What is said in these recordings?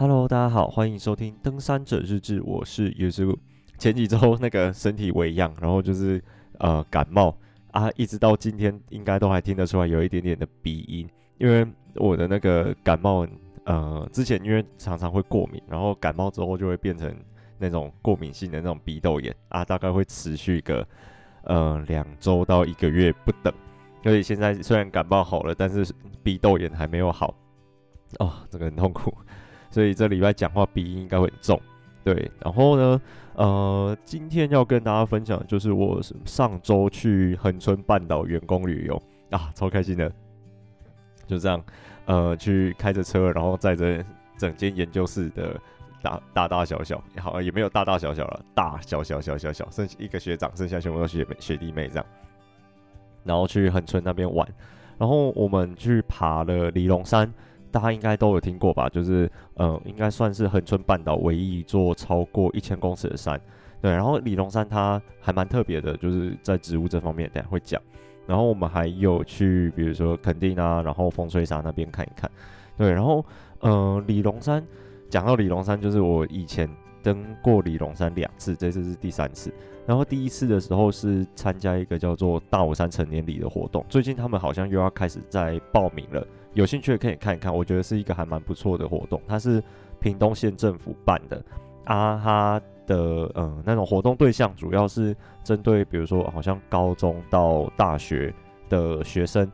Hello，大家好，欢迎收听《登山者日志》，我是 Yuzu。前几周那个身体微恙，然后就是呃感冒啊，一直到今天应该都还听得出来有一点点的鼻音，因为我的那个感冒呃之前因为常常会过敏，然后感冒之后就会变成那种过敏性的那种鼻窦炎啊，大概会持续个呃两周到一个月不等。所以现在虽然感冒好了，但是鼻窦炎还没有好哦，这个很痛苦。所以这礼拜讲话鼻音应该会很重，对。然后呢，呃，今天要跟大家分享的就是我上周去恒春半岛员工旅游啊，超开心的。就这样，呃，去开着车，然后载着整间研究室的大大大小小，好也没有大大小小了，大小小小小小，剩一个学长，剩下全部都学妹学弟妹这样。然后去恒春那边玩，然后我们去爬了里龙山。大家应该都有听过吧？就是，呃，应该算是恒春半岛唯一一座超过一千公尺的山。对，然后李龙山它还蛮特别的，就是在植物这方面，等下会讲。然后我们还有去，比如说垦丁啊，然后风吹沙那边看一看。对，然后，呃，李龙山，讲到李龙山，就是我以前登过李龙山两次，这次是第三次。然后第一次的时候是参加一个叫做大武山成年礼的活动，最近他们好像又要开始在报名了。有兴趣的可以看一看，我觉得是一个还蛮不错的活动。它是屏东县政府办的，啊，哈的嗯那种活动对象主要是针对比如说好像高中到大学的学生，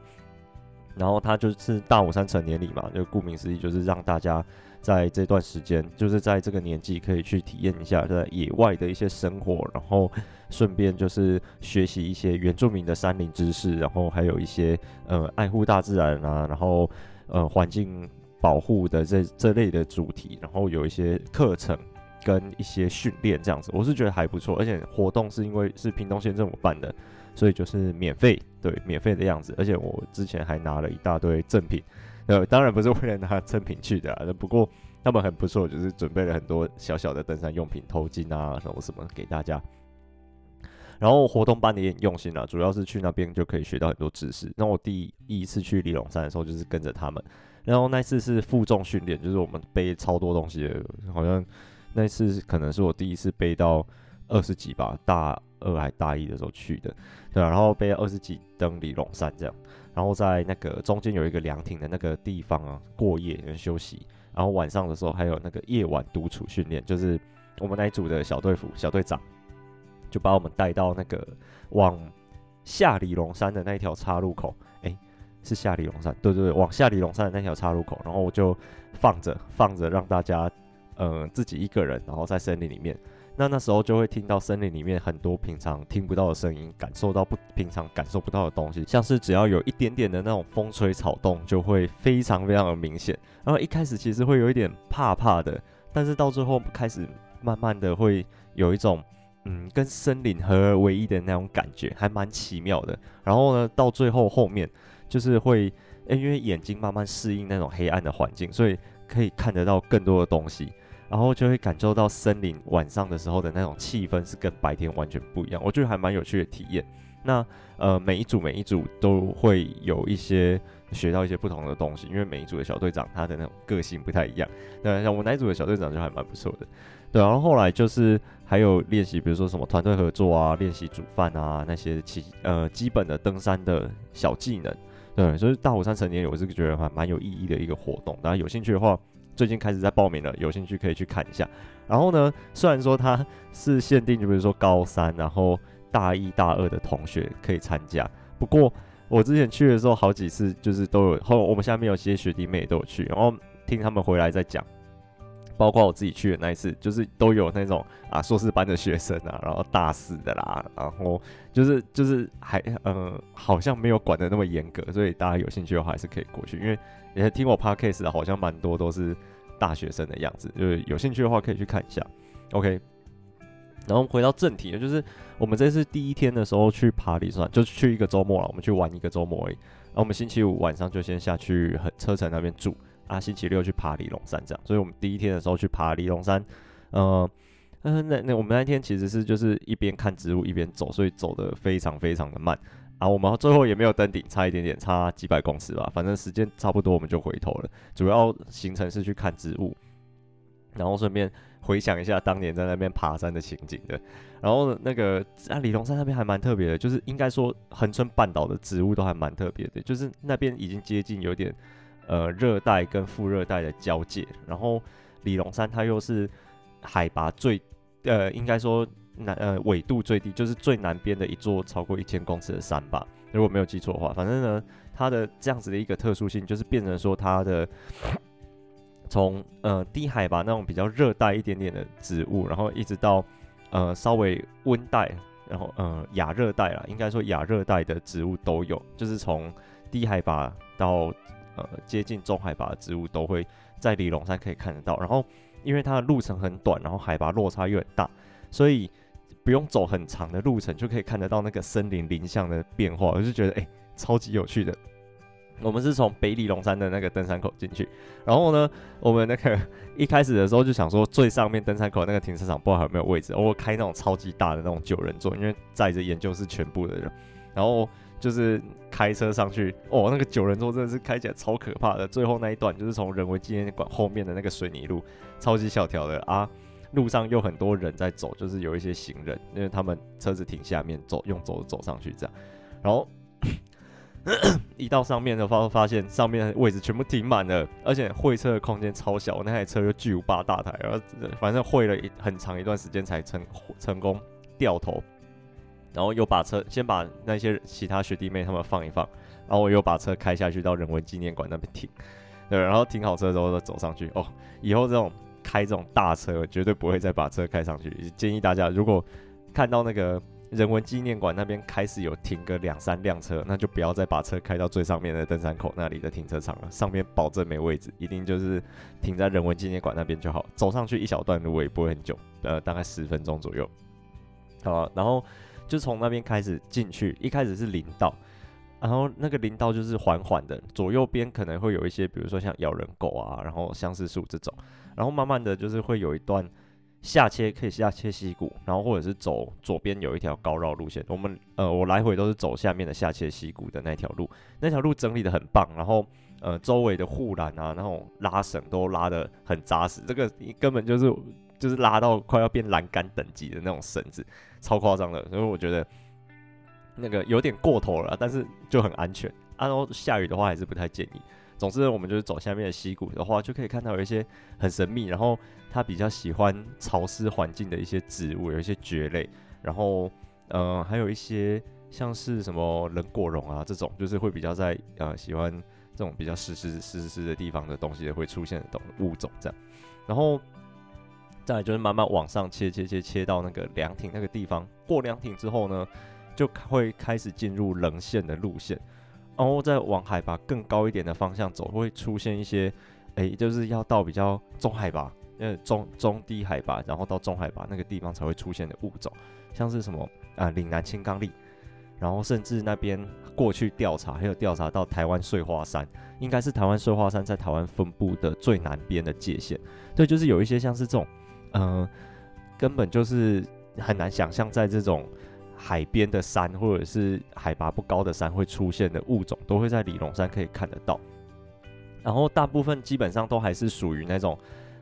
然后他就是大武山成年礼嘛，就顾名思义就是让大家在这段时间，就是在这个年纪可以去体验一下在野外的一些生活，然后。顺便就是学习一些原住民的山林知识，然后还有一些呃爱护大自然啊，然后呃环境保护的这这类的主题，然后有一些课程跟一些训练这样子，我是觉得还不错。而且活动是因为是屏东县政府办的，所以就是免费，对，免费的样子。而且我之前还拿了一大堆赠品，呃，当然不是为了拿赠品去的啊，不过他们很不错，就是准备了很多小小的登山用品，头巾啊什么什么给大家。然后活动办的也很用心啊，主要是去那边就可以学到很多知识。那我第一次去李龙山的时候，就是跟着他们，然后那次是负重训练，就是我们背超多东西，好像那次可能是我第一次背到二十几吧，大二还大一的时候去的，对啊，然后背二十几登李龙山这样，然后在那个中间有一个凉亭的那个地方啊过夜跟休息，然后晚上的时候还有那个夜晚独处训练，就是我们那一组的小队服小队长。就把我们带到那个往下里龙山的那一条岔路口，诶、欸，是下里龙山，对对对，往下里龙山的那条岔路口，然后我就放着放着，让大家呃自己一个人，然后在森林里面，那那时候就会听到森林里面很多平常听不到的声音，感受到不平常感受不到的东西，像是只要有一点点的那种风吹草动，就会非常非常的明显。然后一开始其实会有一点怕怕的，但是到最后开始慢慢的会有一种。嗯，跟森林合而为一的那种感觉还蛮奇妙的。然后呢，到最后后面就是会，欸，因为眼睛慢慢适应那种黑暗的环境，所以可以看得到更多的东西。然后就会感受到森林晚上的时候的那种气氛是跟白天完全不一样。我觉得还蛮有趣的体验。那呃，每一组每一组都会有一些学到一些不同的东西，因为每一组的小队长他的那种个性不太一样。对，像我们那一组的小队长就还蛮不错的。对，然后后来就是还有练习，比如说什么团队合作啊，练习煮饭啊，那些基呃基本的登山的小技能。对，所以大火山成年我是觉得还蛮有意义的一个活动。大家有兴趣的话，最近开始在报名了，有兴趣可以去看一下。然后呢，虽然说它是限定，就比如说高三，然后大一大二的同学可以参加。不过我之前去的时候，好几次就是都有，后我们下面有些学弟妹都有去，然后听他们回来再讲。包括我自己去的那一次，就是都有那种啊硕士班的学生啊，然后大四的啦，然后就是就是还呃好像没有管的那么严格，所以大家有兴趣的话还是可以过去，因为也听我 podcast 的好像蛮多都是大学生的样子，就是有兴趣的话可以去看一下。OK，然后回到正题，就是我们这次第一天的时候去爬里山，就去一个周末了，我们去玩一个周末而已。然后我们星期五晚上就先下去车城那边住。啊，星期六去爬李龙山这样，所以我们第一天的时候去爬李龙山，呃，嗯、那那我们那天其实是就是一边看植物一边走，所以走得非常非常的慢。啊，我们最后也没有登顶，差一点点，差几百公尺吧，反正时间差不多我们就回头了。主要行程是去看植物，然后顺便回想一下当年在那边爬山的情景的。然后那个啊，李龙山那边还蛮特别的，就是应该说横村半岛的植物都还蛮特别的，就是那边已经接近有点呃热带跟副热带的交界。然后李龙山它又是海拔最呃应该说南呃纬度最低，就是最南边的一座超过一千公尺的山吧，如果没有记错的话。反正呢，它的这样子的一个特殊性，就是变成说它的从呃低海拔那种比较热带一点点的植物，然后一直到。呃，稍微温带，然后呃亚热带啦，应该说亚热带的植物都有，就是从低海拔到呃接近中海拔的植物都会在里龙山可以看得到。然后因为它的路程很短，然后海拔落差又很大，所以不用走很长的路程就可以看得到那个森林林相的变化，我就觉得哎，超级有趣的。我们是从北里龙山的那个登山口进去，然后呢，我们那个一开始的时候就想说最上面登山口那个停车场不知道有没有位置，我开那种超级大的那种九人座，因为载着研究室全部的人，然后就是开车上去，哦，那个九人座真的是开起来超可怕的，最后那一段就是从人文纪念馆后面的那个水泥路，超级小条的啊，路上又很多人在走，就是有一些行人，因为他们车子停下面走，用走走上去这样，然后。一到上面的话，发现上面的位置全部停满了，而且会车的空间超小，那台车就巨无霸大台，然后反正会了一很长一段时间才成成功掉头，然后又把车先把那些其他学弟妹他们放一放，然后我又把车开下去到人文纪念馆那边停，对，然后停好车之后再走上去。哦，以后这种开这种大车绝对不会再把车开上去，建议大家如果看到那个。人文纪念馆那边开始有停个两三辆车，那就不要再把车开到最上面的登山口那里的停车场了，上面保证没位置，一定就是停在人文纪念馆那边就好。走上去一小段路也不会很久，呃，大概十分钟左右。好，然后就从那边开始进去，一开始是林道，然后那个林道就是缓缓的，左右边可能会有一些，比如说像咬人狗啊，然后相思树这种，然后慢慢的就是会有一段。下切可以下切溪谷，然后或者是走左边有一条高绕路线。我们呃，我来回都是走下面的下切溪谷的那条路，那条路整理得很棒。然后呃，周围的护栏啊，那种拉绳都拉得很扎实，这个根本就是就是拉到快要变栏杆等级的那种绳子，超夸张的。所以我觉得那个有点过头了，但是就很安全。啊，然后下雨的话还是不太建议。总之，我们就是走下面的溪谷的话，就可以看到有一些很神秘，然后它比较喜欢潮湿环境的一些植物，有一些蕨类，然后呃，还有一些像是什么人果榕啊这种，就是会比较在呃喜欢这种比较湿湿湿湿的地方的东西会出现的东物种这样，然后再就是慢慢往上切切切切到那个凉亭那个地方，过凉亭之后呢，就会开始进入棱线的路线。然后再往海拔更高一点的方向走，会出现一些，哎，就是要到比较中海拔，呃，中中低海拔，然后到中海拔那个地方才会出现的物种，像是什么啊，岭南青刚櫟，然后甚至那边过去调查，还有调查到台湾碎花山，应该是台湾碎花山在台湾分布的最南边的界限，对，就是有一些像是这种，嗯、根本就是很难想象在这种。海边的山或者是海拔不高的山会出现的物种，都会在里龙山可以看得到。然后大部分基本上都还是属于那种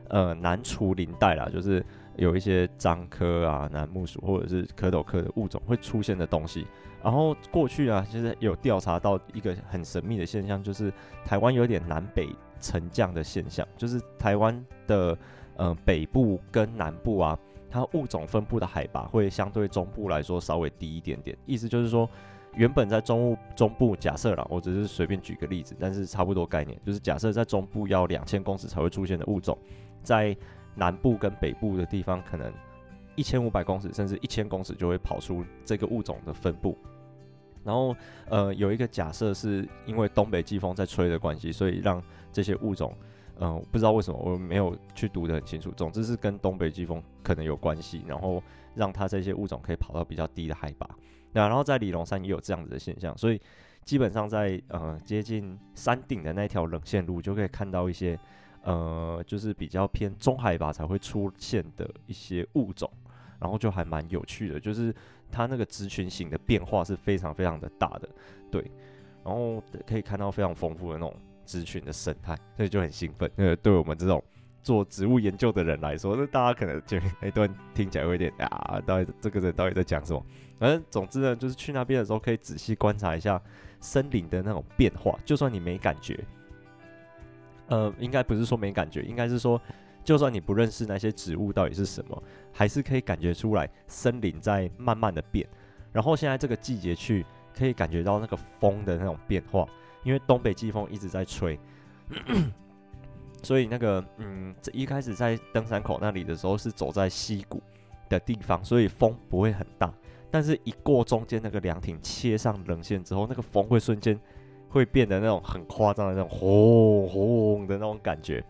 呃南雏林带啦，就是有一些樟科啊、楠木属或者是蝌蚪科的物种会出现的东西。然后过去啊，其实有调查到一个很神秘的现象，就是台湾有点南北沉降的现象，就是台湾的呃北部跟南部啊。它物种分布的海拔会相对中部来说稍微低一点点，意思就是说，原本在中部中部假设啦，我只是随便举个例子，但是差不多概念，就是假设在中部要两千公尺才会出现的物种，在南部跟北部的地方可能一千五百公尺甚至一千公尺就会跑出这个物种的分布。然后呃有一个假设是因为东北季风在吹的关系，所以让这些物种。嗯，不知道为什么我没有去读得很清楚。总之是跟东北季风可能有关系，然后让它这些物种可以跑到比较低的海拔。那然后在里龙山也有这样子的现象，所以基本上在呃接近山顶的那条冷线路就可以看到一些呃就是比较偏中海拔才会出现的一些物种，然后就还蛮有趣的，就是它那个族群型的变化是非常非常的大的，对，然后可以看到非常丰富的那种。族群的生态，所以就很兴奋。呃，对我们这种做植物研究的人来说，那大家可能觉得那段听起来会有点啊，到底这个人到底在讲什么？反正总之呢，就是去那边的时候可以仔细观察一下森林的那种变化，就算你没感觉，呃，应该不是说没感觉，应该是说，就算你不认识那些植物到底是什么，还是可以感觉出来森林在慢慢的变。然后现在这个季节去，可以感觉到那个风的那种变化，因为东北季风一直在吹。所以那个，嗯，这一开始在登山口那里的时候是走在溪谷的地方，所以风不会很大。但是，一过中间那个凉亭，切上冷线之后，那个风会瞬间会变得那种很夸张的那种轰轰的那种感觉，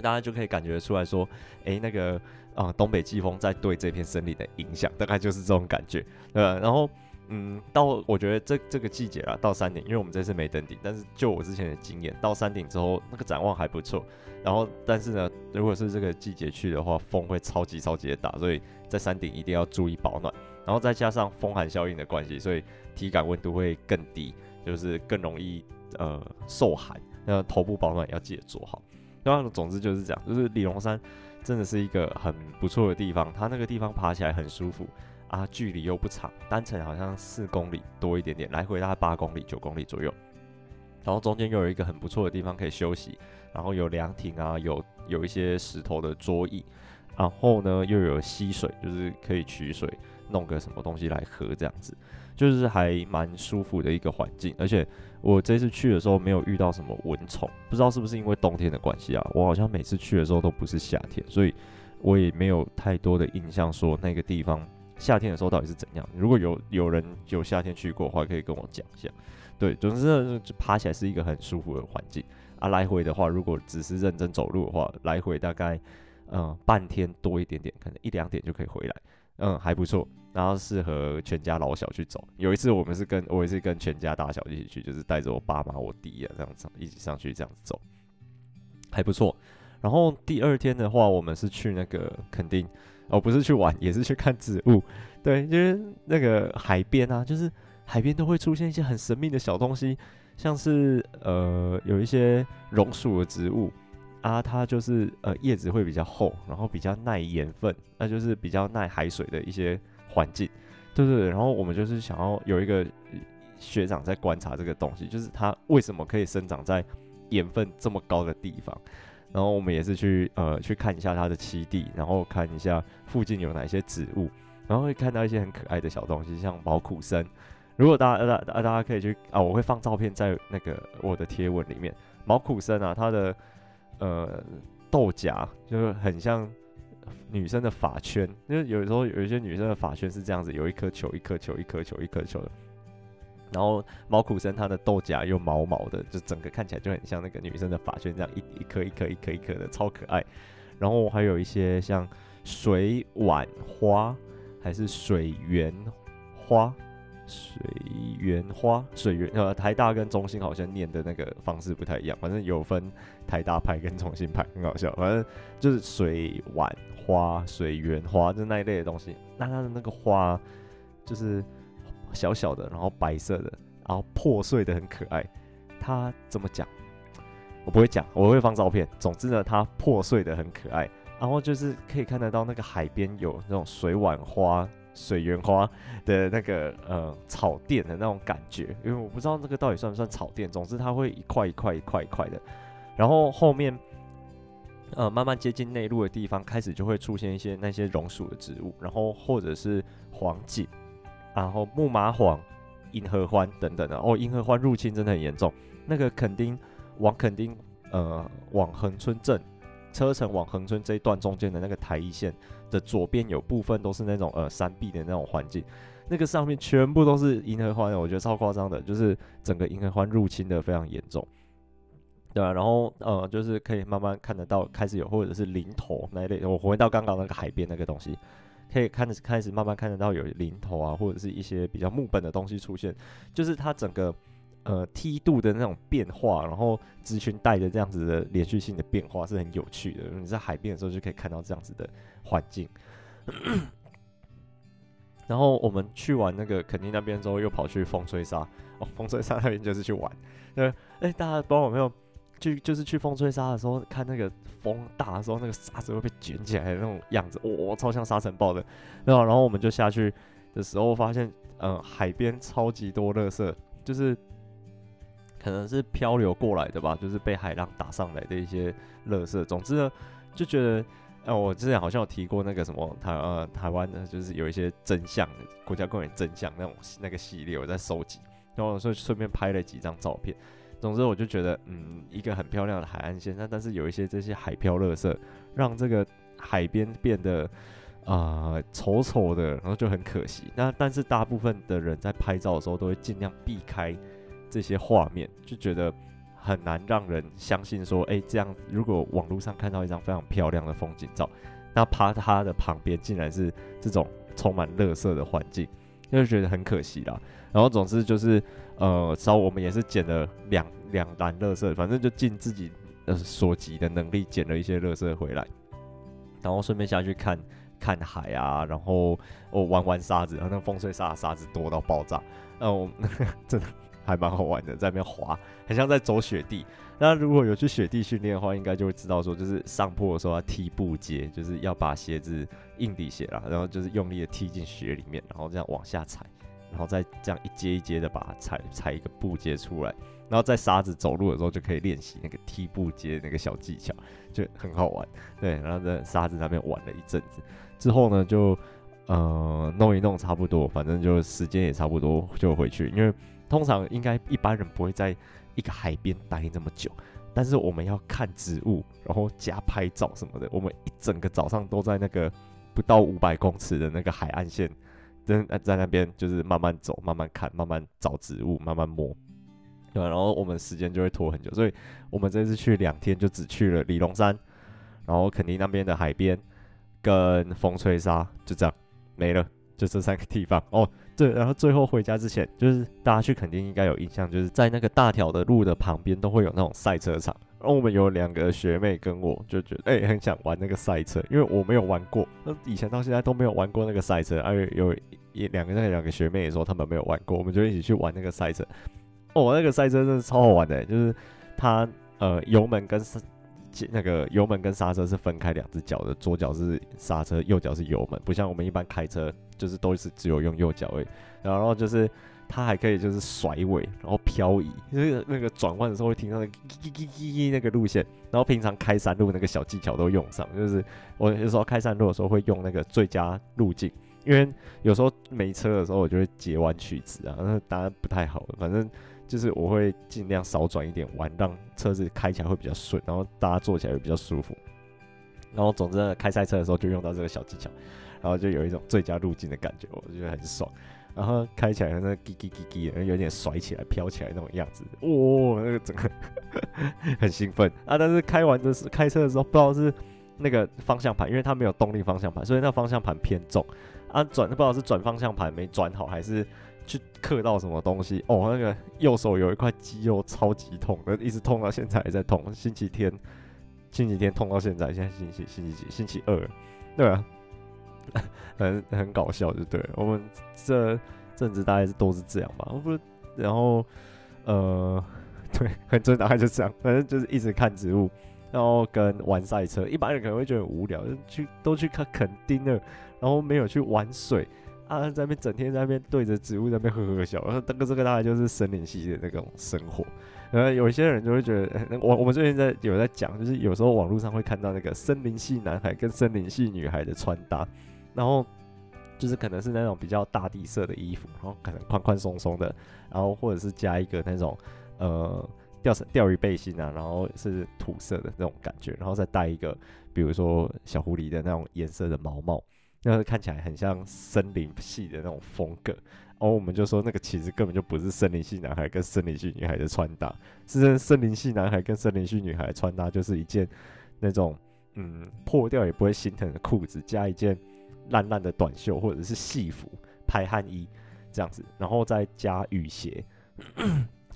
大家就可以感觉出来说，诶，那个啊，东北季风在对这片森林的影响，大概就是这种感觉，对吧？然后。嗯，到我觉得这这个季节啊，到山顶，因为我们这次没登顶，但是就我之前的经验，到山顶之后那个展望还不错。然后，但是呢，如果是这个季节去的话，风会超级超级的大，所以在山顶一定要注意保暖。然后再加上风寒效应的关系，所以体感温度会更低，就是更容易呃受寒。那头部保暖要记得做好。然后总之就是这样，就是李龙山真的是一个很不错的地方，它那个地方爬起来很舒服。啊，距离又不长，单程好像四公里多一点点，来回大概八公里、九公里左右。然后中间又有一个很不错的地方可以休息，然后有凉亭啊，有有一些石头的桌椅，然后呢又有溪水，就是可以取水，弄个什么东西来喝，这样子就是还蛮舒服的一个环境。而且我这次去的时候没有遇到什么蚊虫，不知道是不是因为冬天的关系啊？我好像每次去的时候都不是夏天，所以我也没有太多的印象说那个地方。夏天的时候到底是怎样？如果有有人有夏天去过的话，可以跟我讲一下。对，总之呢，爬起来是一个很舒服的环境啊。来回的话，如果只是认真走路的话，来回大概嗯半天多一点点，可能一两点就可以回来，嗯还不错。然后适合全家老小去走。有一次我们是跟我也是跟全家大小一起去，就是带着我爸妈、我弟啊这样子一起上去这样子走，还不错。然后第二天的话，我们是去那个垦丁。哦，不是去玩，也是去看植物。对，就是那个海边啊，就是海边都会出现一些很神秘的小东西，像是呃有一些榕树的植物啊，它就是呃叶子会比较厚，然后比较耐盐分，那就是比较耐海水的一些环境。对对对，然后我们就是想要有一个学长在观察这个东西，就是它为什么可以生长在盐分这么高的地方。然后我们也是去呃去看一下它的栖地，然后看一下附近有哪些植物，然后会看到一些很可爱的小东西，像毛苦参。如果大家大大家可以去啊，我会放照片在那个我的贴文里面。毛苦参啊，它的呃豆荚就是很像女生的发圈，因为有时候有一些女生的发圈是这样子，有一颗球，一颗球，一颗球，一颗球的。然后毛苦参它的豆荚又毛毛的，就整个看起来就很像那个女生的发圈这样一一颗一颗一颗一颗的，超可爱。然后还有一些像水碗花，还是水源花，水源花，水源呃台大跟中兴好像念的那个方式不太一样，反正有分台大派跟中兴派，很好笑。反正就是水碗花、水源花，就那一类的东西。那它的那个花就是。小小的，然后白色的，然后破碎的很可爱。它怎么讲？我不会讲，我会放照片。总之呢，它破碎的很可爱。然后就是可以看得到那个海边有那种水碗花、水源花的那个呃草垫的那种感觉。因为我不知道那个到底算不算草垫。总之它会一块一块一块一块的。然后后面呃慢慢接近内陆的地方，开始就会出现一些那些榕树的植物，然后或者是黄荆。然后木麻黄、银河欢等等的哦，银河欢入侵真的很严重。那个垦丁往垦丁呃往恒村镇车城往恒村这一段中间的那个台一线的左边有部分都是那种呃山壁的那种环境，那个上面全部都是银河欢，我觉得超夸张的，就是整个银河欢入侵的非常严重，对啊，然后呃就是可以慢慢看得到开始有或者是零头那一类，我回到刚刚那个海边那个东西。可以看，开始慢慢看得到有零头啊，或者是一些比较木本的东西出现，就是它整个呃梯度的那种变化，然后直裙带的这样子的连续性的变化是很有趣的。你在海边的时候就可以看到这样子的环境。然后我们去完那个垦丁那边之后，又跑去风吹沙哦，风吹沙那边就是去玩。对，哎，大家不知道有没有就就是去风吹沙的时候，看那个风大的时候，那个沙子会被卷起来的那种样子，哇、哦，超像沙尘暴的。然后，然后我们就下去的时候，发现，嗯、海边超级多垃圾，就是可能是漂流过来的吧，就是被海浪打上来的一些垃圾。总之呢，就觉得，呃，我之前好像有提过那个什么台呃台湾的，就是有一些真相国家公园真相那种那个系列，我在收集，然后所以顺便拍了几张照片。总之，我就觉得，嗯，一个很漂亮的海岸线，那但是有一些这些海漂垃圾，让这个海边变得啊、呃、丑丑的，然后就很可惜。那但是大部分的人在拍照的时候，都会尽量避开这些画面，就觉得很难让人相信说，哎、这样如果网络上看到一张非常漂亮的风景照，那趴它的旁边竟然是这种充满垃圾的环境，就觉得很可惜啦。然后总之就是。呃，稍我们也是捡了两两篮垃圾，反正就尽自己呃所及的能力捡了一些垃圾回来，然后顺便下去看看海啊，然后我玩玩沙子，然后那风吹沙的沙子多到爆炸，然后我 真的还蛮好玩的，在那边滑，很像在走雪地。那如果有去雪地训练的话，应该就会知道说，就是上坡的时候要踢步阶，就是要把鞋子硬底鞋啦，然后就是用力的踢进雪里面，然后这样往下踩。然后再这样一阶一阶的把它踩踩一个步阶出来，然后在沙子走路的时候就可以练习那个踢步阶那个小技巧，就很好玩。对，然后在沙子那边玩了一阵子之后呢，就呃弄一弄差不多，反正就时间也差不多就回去。因为通常应该一般人不会在一个海边待那么久，但是我们要看植物，然后加拍照什么的，我们一整个早上都在那个不到五百公尺的那个海岸线。在在那边就是慢慢走，慢慢看，慢慢找植物，慢慢摸，对，然后我们时间就会拖很久，所以我们这次去两天就只去了里龙山，然后垦丁那边的海边跟风吹沙，就这样没了，就这三个地方 哦。对，然后最后回家之前，就是大家去肯定应该有印象，就是在那个大条的路的旁边都会有那种赛车场。然后我们有两个学妹跟我就觉得，哎、很想玩那个赛车，因为我没有玩过，那以前到现在都没有玩过那个赛车。而、有一两个那两个学妹也说他们没有玩过，我们就一起去玩那个赛车。哦，那个赛车真的超好玩的，就是它呃油门跟那个油门跟刹车是分开两只脚的，左脚是刹车，右脚是油门，不像我们一般开车就是都是只有用右脚位。然后就是。它还可以就是甩尾，然后漂移，就是那个转弯的时候会听到那个叽叽叽叽那个路线，然后平常开山路那个小技巧都用上，就是我有时候开山路的时候会用那个最佳路径，因为有时候没车的时候我就会截弯取直啊，那当然不太好，反正就是我会尽量少转一点弯，让车子开起来会比较顺，然后大家坐起来会比较舒服，然后总之开赛车的时候就用到这个小技巧，然后就有一种最佳路径的感觉，我觉得很爽。然后开起来那个叽叽叽叽，然后有点甩起来、飘起来那种样子，哇、哦，那个整个 很兴奋啊！但是开完的是开车的时候，不知道是那个方向盘，因为它没有动力方向盘，所以那方向盘偏重啊。转不知道是转方向盘没转好，还是去刻到什么东西哦。那个右手有一块肌肉超级痛，一直痛到现在还在痛。星期天，星期天痛到现在，现在星期星期几？星期二，对啊。很很搞笑，就对。我们这阵子大概是都是这样吧。不，然后呃，对，很正常，大概就这样。反正就是一直看植物，然后跟玩赛车。一般人可能会觉得很无聊，就去都去看垦丁了，然后没有去玩水啊，在那边整天在那边对着植物在那边呵呵笑。然后这个这个大概就是森林系的那种生活。然后有一些人就会觉得，我我们最近在有在讲，就是有时候网络上会看到那个森林系男孩跟森林系女孩的穿搭。然后就是可能是那种比较大地色的衣服，然后可能宽宽松松的，然后或者是加一个那种呃钓钓鱼背心啊，然后是土色的那种感觉，然后再戴一个比如说小狐狸的那种颜色的毛帽，那看起来很像森林系的那种风格。然后我们就说那个其实根本就不是森林系男孩跟森林系女孩的穿搭，是森林系男孩跟森林系女孩的穿搭就是一件那种嗯破掉也不会心疼的裤子，加一件。烂烂的短袖或者是戏服、排汗衣这样子，然后再加雨鞋，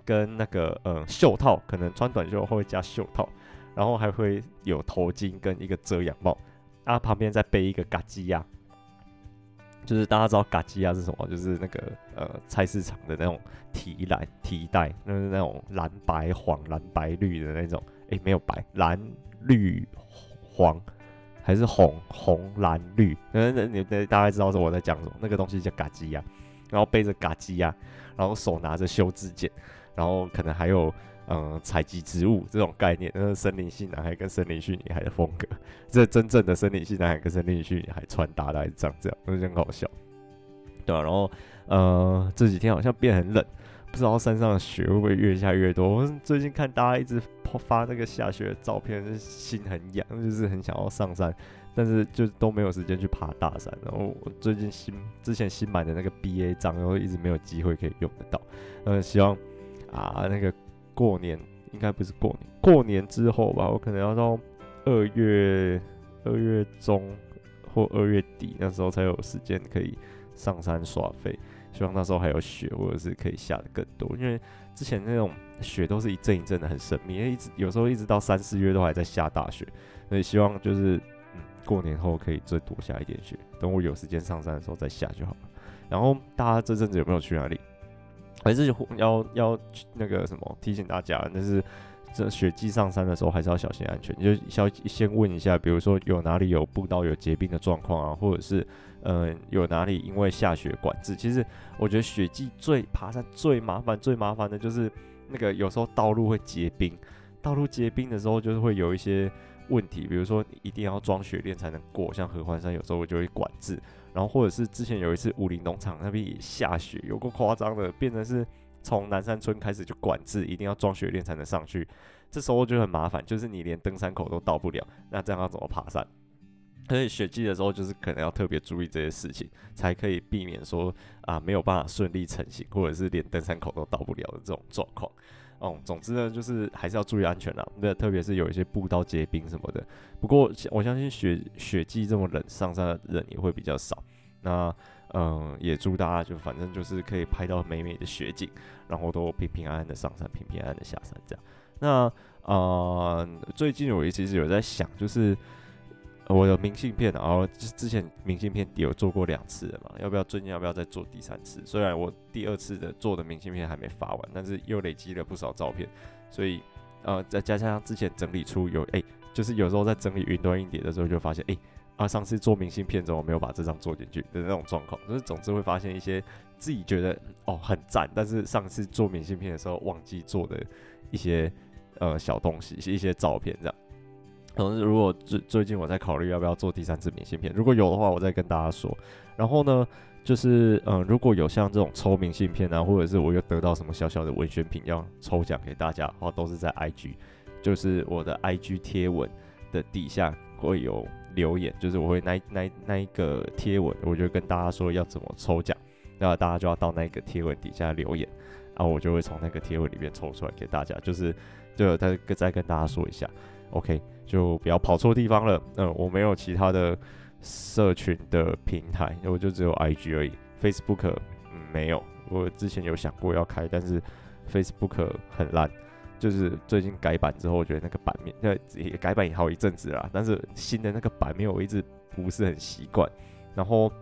跟那个嗯袖套，可能穿短袖会加袖套，然后还会有头巾跟一个遮阳帽，啊旁边再背一个嘎机呀，就是大家知道嘎机啊是什么？就是那个呃菜市场的那种提篮提袋，那是那种蓝白黄蓝白绿的那种，诶、没有白蓝绿黄还是红红蓝绿？那那你大概知道是我在讲什么？那个东西叫嘎机啊，然后背着嘎机啊，然后手拿着修枝剪，然后可能还有。嗯，采集植物这种概念，那是森林系男孩跟森林系女孩的风格。这真正的森林系男孩跟森林系女孩穿搭的还是长这样，那就很好笑。对啊，然后呃这几天好像变很冷，不知道山上的雪会不会越下越多。我最近看大家一直发那个下雪的照片，心很痒，就是很想要上山，但是就都没有时间去爬大山。然后我最近新之前新买的那个 BA 章，然后一直没有机会可以用得到。嗯，希望啊那个。过年应该不是过年，过年之后吧，我可能要到二月二月中或二月底那时候才有时间可以上山耍废。希望那时候还有雪，或者是可以下的更多，因为之前那种雪都是一阵一阵的很神秘，一直有时候一直到三四月都还在下大雪，所以希望就是嗯过年后可以再多下一点雪，等我有时间上山的时候再下就好了。然后大家这阵子有没有去哪里？还是要要那个什么提醒大家，但是这雪季上山的时候还是要小心安全。就先先问一下，比如说有哪里有步道有结冰的状况啊，或者是嗯、有哪里因为下雪管制。其实我觉得雪季最爬山最麻烦最麻烦的就是那个有时候道路会结冰，道路结冰的时候就是会有一些问题，比如说一定要装雪链才能过，像合欢山有时候就会管制。然后或者是之前有一次武林农场那边也下雪，有够夸张的，变成是从南山村开始就管制，一定要装雪链才能上去。这时候就很麻烦，就是你连登山口都到不了，那这样要怎么爬山？所以雪季的时候，就是可能要特别注意这些事情，才可以避免说啊没有办法顺利成行，或者是连登山口都到不了的这种状况。哦、总之呢，就是还是要注意安全啦。那特别是有一些步道结冰什么的。不过我相信雪雪季这么冷，上山的人也会比较少。那嗯，也祝大家就反正就是可以拍到美美的雪景，然后都平平安安的上山，平平安安的下山这样。那啊、最近我其实有在想，就是。我的明信片，然后之前明信片有做过两次了嘛，要不要最近要不要再做第三次？虽然我第二次的做的明信片还没发完，但是又累积了不少照片，所以呃再加上之前整理出有哎、就是有时候在整理云端硬碟的时候就发现哎、啊上次做明信片之后没有把这张做进去的那种状况，就是总之会发现一些自己觉得哦很赞，但是上次做明信片的时候忘记做的一些呃小东西，一些照片这样。可能如果最最近我在考虑要不要做第三次明信片，如果有的话，我再跟大家说。然后呢，就是嗯，如果有像这种抽明信片啊，或者是我又得到什么小小的文宣品要抽奖给大家的话，都是在 IG，就是我的 IG 贴文的底下会有留言，就是我会那那那一个贴文，我就跟大家说要怎么抽奖，那大家就要到那个贴文底下留言，然后我就会从那个贴文里面抽出来给大家，就是就再再跟大家说一下。OK，就不要跑错地方了。嗯，我没有其他的社群的平台，我就只有 IG 而已。Facebook，嗯，没有。我之前有想过要开，但是 Facebook 很烂，就是最近改版之后，我觉得那个版面，那也改版也好一阵子啦。但是新的那个版面我一直不是很习惯。然后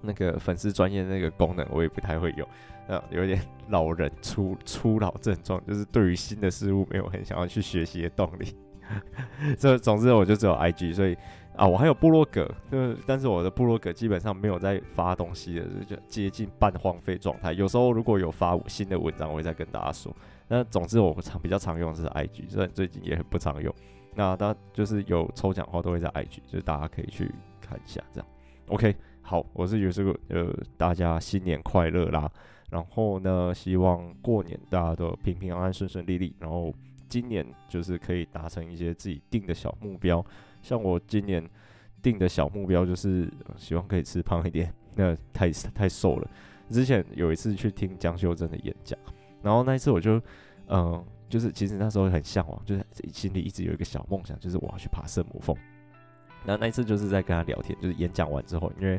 那个粉丝专业那个功能我也不太会用，嗯，有点老人初初老症状，就是对于新的事物没有很想要去学习的动力。这总之我就只有 IG，所以啊，我还有部落格，就是但是我的部落格基本上没有在发东西的，就接近半荒废状态。有时候如果有发新的文章，我会再跟大家说。那总之我常比较常用的是 IG，虽然最近也很不常用。那大家就是有抽奖的话都会在 IG，就是大家可以去看一下这样。OK，好，我是有这个呃，大家新年快乐啦！然后呢，希望过年大家都平平安安、顺顺利利，然后。今年就是可以达成一些自己定的小目标，像我今年定的小目标就是希望可以吃胖一点，那太太瘦了。之前有一次去听江秀珍的演讲，然后那一次我就，嗯、就是其实那时候很向往，就是心里一直有一个小梦想，就是我要去爬圣母峰。然后那一次就是在跟他聊天，就是演讲完之后，因为，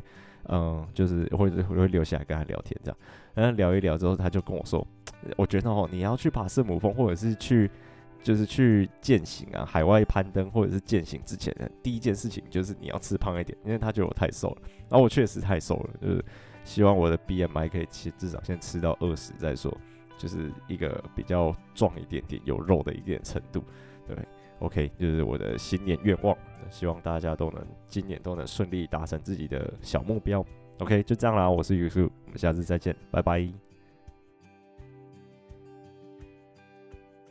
嗯、就是会会会留下来跟他聊天这样，然后聊一聊之后，他就跟我说，我觉得哦，你要去爬圣母峰，或者是去。就是去践行啊，海外攀登或者是践行之前的第一件事情就是你要吃胖一点，因为他觉得我太瘦了，然后我确实太瘦了，就是希望我的 BMI 可以吃至少先吃到二十再说，就是一个比较壮一点点、有肉的一点程度。对，OK，就是我的新年愿望，希望大家都能今年都能顺利达成自己的小目标。OK，就这样啦，我是 Yusu，我们下次再见，拜拜。